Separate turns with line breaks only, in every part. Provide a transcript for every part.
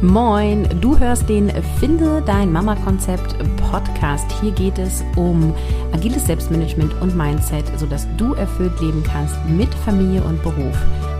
Moin, du hörst den Finde dein Mama-Konzept Podcast. Hier geht es um agiles Selbstmanagement und Mindset, sodass du erfüllt leben kannst mit Familie und Beruf.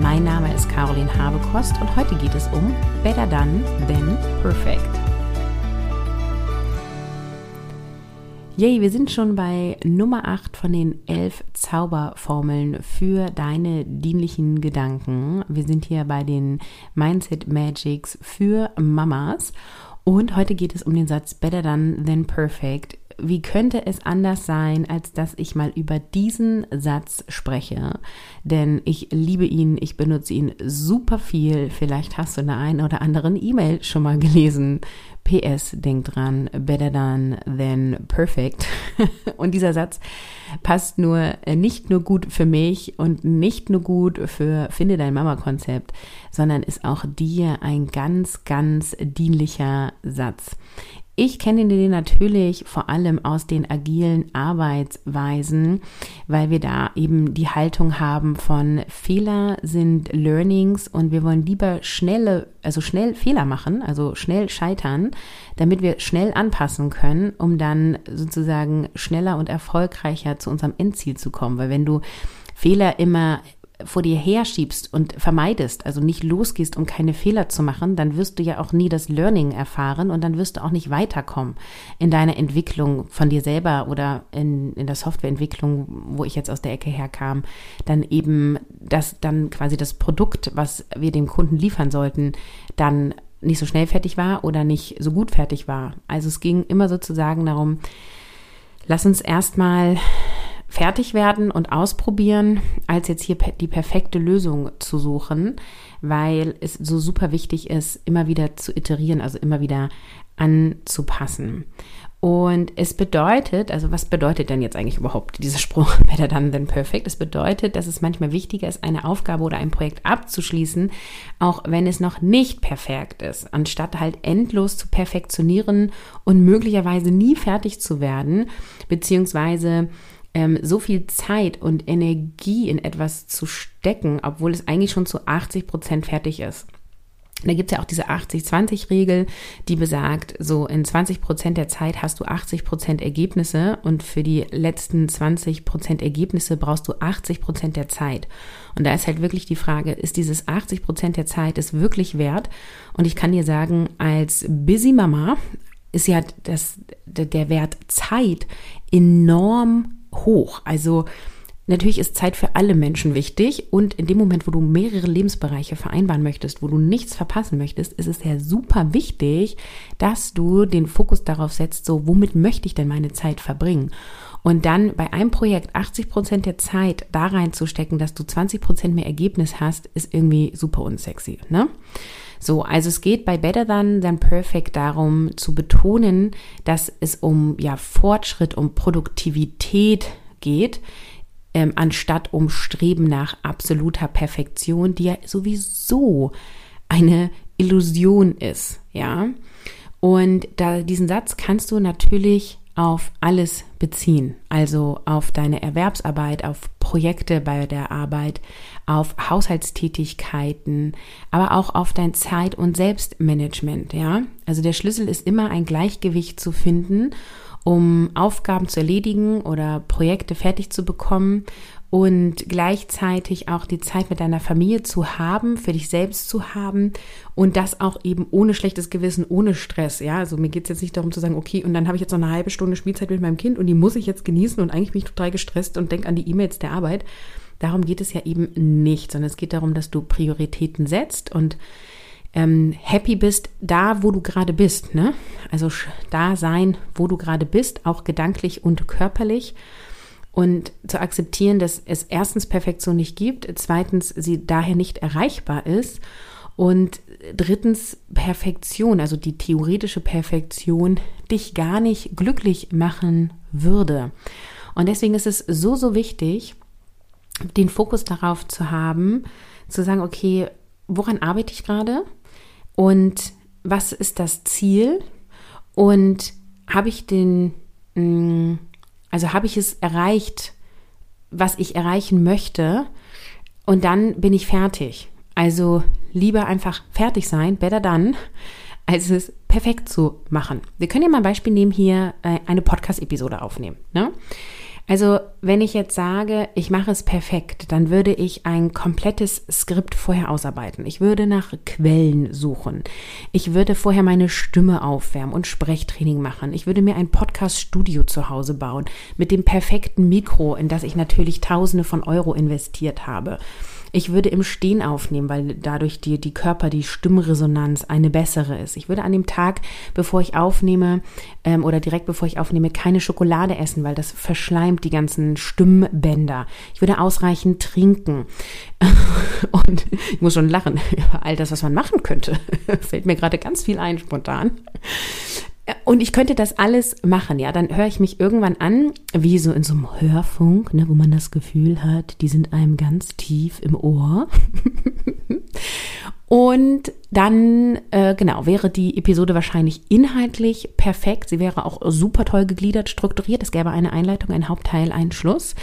Mein Name ist Caroline Habekost und heute geht es um Better Done Than Perfect. Yay, wir sind schon bei Nummer 8 von den 11 Zauberformeln für deine dienlichen Gedanken. Wir sind hier bei den Mindset Magics für Mamas. Und heute geht es um den Satz Better Done Than Perfect wie könnte es anders sein, als dass ich mal über diesen Satz spreche? Denn ich liebe ihn, ich benutze ihn super viel. Vielleicht hast du in der einen oder anderen E-Mail schon mal gelesen. PS, denk dran, better done than perfect. und dieser Satz passt nur äh, nicht nur gut für mich und nicht nur gut für Finde dein Mama-Konzept, sondern ist auch dir ein ganz, ganz dienlicher Satz. Ich kenne den natürlich vor allem aus den agilen Arbeitsweisen, weil wir da eben die Haltung haben von Fehler sind Learnings und wir wollen lieber schnelle, also schnell Fehler machen, also schnell scheitern, damit wir schnell anpassen können, um dann sozusagen schneller und erfolgreicher zu unserem Endziel zu kommen. Weil wenn du Fehler immer vor dir herschiebst und vermeidest, also nicht losgehst, um keine Fehler zu machen, dann wirst du ja auch nie das Learning erfahren und dann wirst du auch nicht weiterkommen in deiner Entwicklung von dir selber oder in, in der Softwareentwicklung, wo ich jetzt aus der Ecke herkam, dann eben das, dann quasi das Produkt, was wir dem Kunden liefern sollten, dann nicht so schnell fertig war oder nicht so gut fertig war. Also es ging immer sozusagen darum, lass uns erstmal fertig werden und ausprobieren, als jetzt hier die perfekte Lösung zu suchen, weil es so super wichtig ist, immer wieder zu iterieren, also immer wieder anzupassen. Und es bedeutet, also was bedeutet denn jetzt eigentlich überhaupt dieser Spruch, better done than perfect? Es bedeutet, dass es manchmal wichtiger ist, eine Aufgabe oder ein Projekt abzuschließen, auch wenn es noch nicht perfekt ist, anstatt halt endlos zu perfektionieren und möglicherweise nie fertig zu werden, beziehungsweise ähm, so viel Zeit und Energie in etwas zu stecken, obwohl es eigentlich schon zu 80 Prozent fertig ist. Da gibt es ja auch diese 80-20-Regel, die besagt, so in 20 Prozent der Zeit hast du 80 Prozent Ergebnisse und für die letzten 20 Prozent Ergebnisse brauchst du 80 Prozent der Zeit. Und da ist halt wirklich die Frage, ist dieses 80 Prozent der Zeit es wirklich wert? Und ich kann dir sagen, als Busy Mama ist ja das, der Wert Zeit enorm hoch. Also natürlich ist Zeit für alle Menschen wichtig und in dem Moment, wo du mehrere Lebensbereiche vereinbaren möchtest, wo du nichts verpassen möchtest, ist es ja super wichtig, dass du den Fokus darauf setzt, so womit möchte ich denn meine Zeit verbringen? Und dann bei einem Projekt 80 Prozent der Zeit da reinzustecken, dass du 20 Prozent mehr Ergebnis hast, ist irgendwie super unsexy, ne? So, also es geht bei Better Than Than Perfect darum zu betonen, dass es um ja Fortschritt, um Produktivität geht, ähm, anstatt um Streben nach absoluter Perfektion, die ja sowieso eine Illusion ist, ja. Und da diesen Satz kannst du natürlich auf alles beziehen, also auf deine Erwerbsarbeit, auf Projekte bei der Arbeit, auf Haushaltstätigkeiten, aber auch auf dein Zeit- und Selbstmanagement, ja? Also der Schlüssel ist immer ein Gleichgewicht zu finden, um Aufgaben zu erledigen oder Projekte fertig zu bekommen und gleichzeitig auch die Zeit mit deiner Familie zu haben, für dich selbst zu haben und das auch eben ohne schlechtes Gewissen, ohne Stress. Ja, also mir geht es jetzt nicht darum zu sagen, okay, und dann habe ich jetzt noch eine halbe Stunde Spielzeit mit meinem Kind und die muss ich jetzt genießen und eigentlich bin ich total gestresst und denke an die E-Mails der Arbeit. Darum geht es ja eben nicht, sondern es geht darum, dass du Prioritäten setzt und ähm, happy bist, da wo du gerade bist. Ne? Also da sein, wo du gerade bist, auch gedanklich und körperlich und zu akzeptieren, dass es erstens Perfektion nicht gibt, zweitens sie daher nicht erreichbar ist und drittens Perfektion, also die theoretische Perfektion, dich gar nicht glücklich machen würde. Und deswegen ist es so, so wichtig, den Fokus darauf zu haben, zu sagen, okay, woran arbeite ich gerade und was ist das Ziel und habe ich den, mm, also habe ich es erreicht, was ich erreichen möchte und dann bin ich fertig. Also lieber einfach fertig sein, better done, als es perfekt zu machen. Wir können ja mal ein Beispiel nehmen, hier äh, eine Podcast-Episode aufnehmen. Ne? Also wenn ich jetzt sage, ich mache es perfekt, dann würde ich ein komplettes Skript vorher ausarbeiten. Ich würde nach Quellen suchen. Ich würde vorher meine Stimme aufwärmen und Sprechtraining machen. Ich würde mir ein Podcast-Studio zu Hause bauen mit dem perfekten Mikro, in das ich natürlich Tausende von Euro investiert habe. Ich würde im Stehen aufnehmen, weil dadurch die, die Körper, die Stimmresonanz eine bessere ist. Ich würde an dem Tag, bevor ich aufnehme ähm, oder direkt bevor ich aufnehme, keine Schokolade essen, weil das verschleimt die ganzen Stimmbänder. Ich würde ausreichend trinken. Und ich muss schon lachen über all das, was man machen könnte. Fällt mir gerade ganz viel ein spontan. Und ich könnte das alles machen, ja. Dann höre ich mich irgendwann an, wie so in so einem Hörfunk, ne, wo man das Gefühl hat, die sind einem ganz tief im Ohr. Und dann, äh, genau, wäre die Episode wahrscheinlich inhaltlich perfekt. Sie wäre auch super toll gegliedert, strukturiert. Es gäbe eine Einleitung, ein Hauptteil, einen Schluss.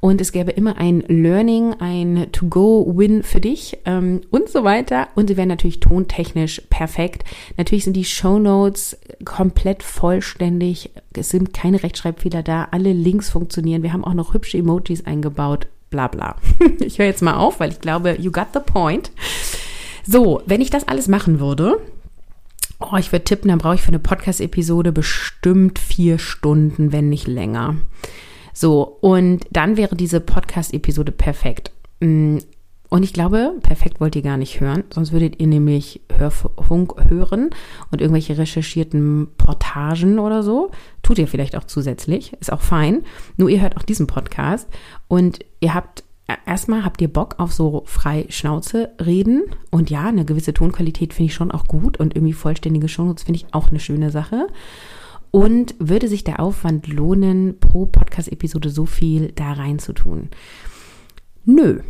Und es gäbe immer ein Learning, ein To-Go-Win für dich ähm, und so weiter. Und sie wäre natürlich tontechnisch perfekt. Natürlich sind die Show Notes komplett vollständig. Es sind keine Rechtschreibfehler da. Alle Links funktionieren. Wir haben auch noch hübsche Emojis eingebaut. Bla bla. Ich höre jetzt mal auf, weil ich glaube, you got the point. So, wenn ich das alles machen würde, oh, ich würde tippen, dann brauche ich für eine Podcast-Episode bestimmt vier Stunden, wenn nicht länger. So, und dann wäre diese Podcast-Episode perfekt. Mm, und ich glaube, perfekt wollt ihr gar nicht hören, sonst würdet ihr nämlich Hörfunk hören und irgendwelche recherchierten Portagen oder so. Tut ihr vielleicht auch zusätzlich, ist auch fein. Nur ihr hört auch diesen Podcast und ihr habt erstmal habt ihr Bock auf so frei Schnauze reden und ja, eine gewisse Tonqualität finde ich schon auch gut und irgendwie vollständige Shownotes finde ich auch eine schöne Sache. Und würde sich der Aufwand lohnen, pro Podcast-Episode so viel da reinzutun? Nö,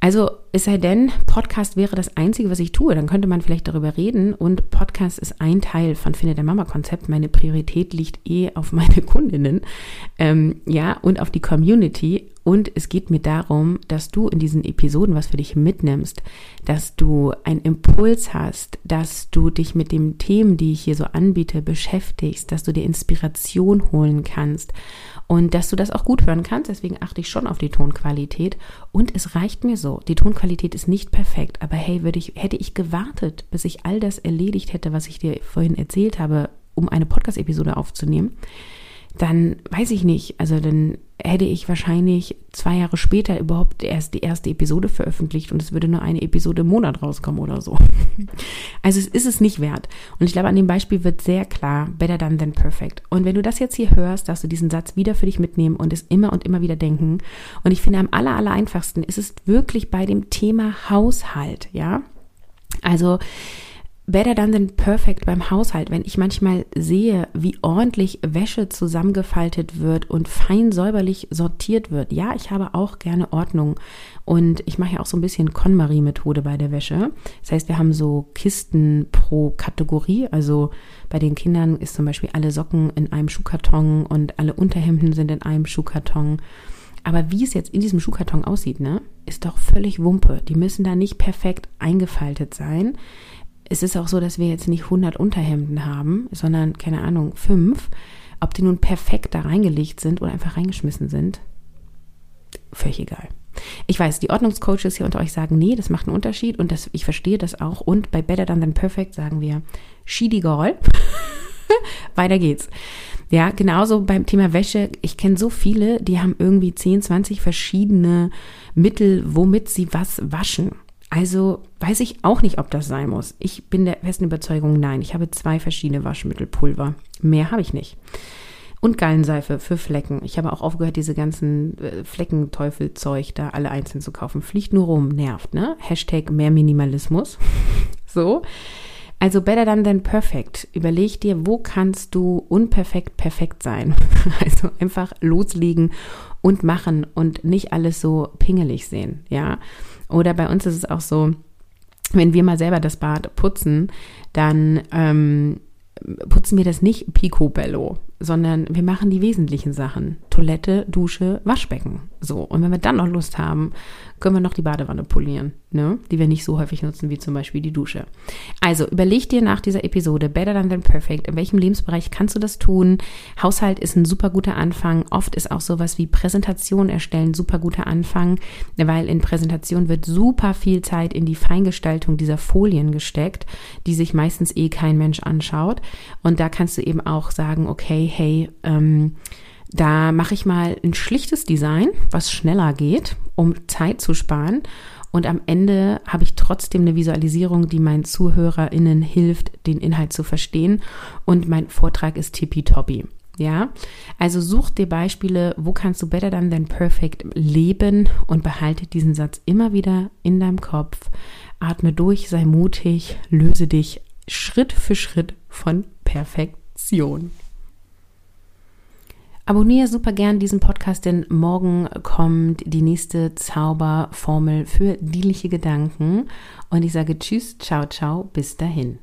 also es sei denn, Podcast wäre das Einzige, was ich tue, dann könnte man vielleicht darüber reden. Und Podcast ist ein Teil von Finde der Mama-Konzept. Meine Priorität liegt eh auf meine Kundinnen, ähm, ja, und auf die Community. Und es geht mir darum, dass du in diesen Episoden was für dich mitnimmst, dass du einen Impuls hast, dass du dich mit den Themen, die ich hier so anbiete, beschäftigst, dass du dir Inspiration holen kannst und dass du das auch gut hören kannst. Deswegen achte ich schon auf die Tonqualität. Und es reicht mir so. Die Tonqualität ist nicht perfekt, aber hey, würde ich, hätte ich gewartet, bis ich all das erledigt hätte, was ich dir vorhin erzählt habe, um eine Podcast-Episode aufzunehmen, dann weiß ich nicht, also dann hätte ich wahrscheinlich zwei Jahre später überhaupt erst die erste Episode veröffentlicht und es würde nur eine Episode im Monat rauskommen oder so. Also es ist es nicht wert. Und ich glaube, an dem Beispiel wird sehr klar, better done than perfect. Und wenn du das jetzt hier hörst, darfst du diesen Satz wieder für dich mitnehmen und es immer und immer wieder denken. Und ich finde, am aller, aller einfachsten ist es wirklich bei dem Thema Haushalt, ja. Also, better done than perfect beim Haushalt, wenn ich manchmal sehe, wie ordentlich Wäsche zusammengefaltet wird und fein säuberlich sortiert wird. Ja, ich habe auch gerne Ordnung und ich mache ja auch so ein bisschen KonMari-Methode bei der Wäsche. Das heißt, wir haben so Kisten pro Kategorie. Also bei den Kindern ist zum Beispiel alle Socken in einem Schuhkarton und alle Unterhemden sind in einem Schuhkarton. Aber wie es jetzt in diesem Schuhkarton aussieht, ne, ist doch völlig Wumpe. Die müssen da nicht perfekt eingefaltet sein es ist auch so, dass wir jetzt nicht 100 Unterhemden haben, sondern, keine Ahnung, fünf. Ob die nun perfekt da reingelegt sind oder einfach reingeschmissen sind, völlig egal. Ich weiß, die Ordnungscoaches hier unter euch sagen, nee, das macht einen Unterschied und das, ich verstehe das auch. Und bei Better Than Than Perfect sagen wir, Girl. Weiter geht's. Ja, genauso beim Thema Wäsche. Ich kenne so viele, die haben irgendwie 10, 20 verschiedene Mittel, womit sie was waschen. Also weiß ich auch nicht, ob das sein muss. Ich bin der festen Überzeugung, nein. Ich habe zwei verschiedene Waschmittelpulver. Mehr habe ich nicht. Und Gallenseife für Flecken. Ich habe auch aufgehört, diese ganzen äh, Fleckenteufelzeug da alle einzeln zu kaufen. Fliegt nur rum, nervt, ne? Hashtag mehr Minimalismus. so. Also better than than perfect. Überleg dir, wo kannst du unperfekt perfekt sein? Also einfach loslegen und machen und nicht alles so pingelig sehen, ja? Oder bei uns ist es auch so, wenn wir mal selber das Bad putzen, dann ähm, putzen wir das nicht picobello, sondern wir machen die wesentlichen Sachen. Toilette, Dusche, Waschbecken. So. Und wenn wir dann noch Lust haben, können wir noch die Badewanne polieren, ne? die wir nicht so häufig nutzen wie zum Beispiel die Dusche. Also überleg dir nach dieser Episode Better Than Than Perfect, in welchem Lebensbereich kannst du das tun? Haushalt ist ein super guter Anfang. Oft ist auch sowas wie Präsentation erstellen super guter Anfang, weil in Präsentation wird super viel Zeit in die Feingestaltung dieser Folien gesteckt, die sich meistens eh kein Mensch anschaut. Und da kannst du eben auch sagen, okay, hey, ähm, da mache ich mal ein schlichtes Design, was schneller geht, um Zeit zu sparen. Und am Ende habe ich trotzdem eine Visualisierung, die meinen ZuhörerInnen hilft, den Inhalt zu verstehen. Und mein Vortrag ist tippitoppi. Ja, also such dir Beispiele, wo kannst du better than than perfect leben und behalte diesen Satz immer wieder in deinem Kopf. Atme durch, sei mutig, löse dich Schritt für Schritt von Perfektion. Abonniere super gern diesen Podcast, denn morgen kommt die nächste Zauberformel für dienliche Gedanken. Und ich sage Tschüss, ciao, ciao, bis dahin.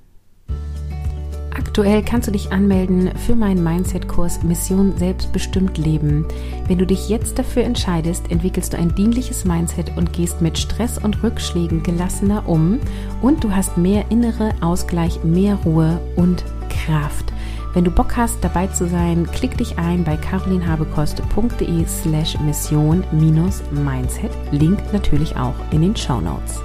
Aktuell kannst du dich anmelden für meinen Mindset-Kurs Mission Selbstbestimmt Leben. Wenn du dich jetzt dafür entscheidest, entwickelst du ein dienliches Mindset und gehst mit Stress und Rückschlägen gelassener um und du hast mehr innere Ausgleich, mehr Ruhe und Kraft. Wenn du Bock hast, dabei zu sein, klick dich ein bei carolinhabekost.de slash mission-mindset. Link natürlich auch in den Show Notes.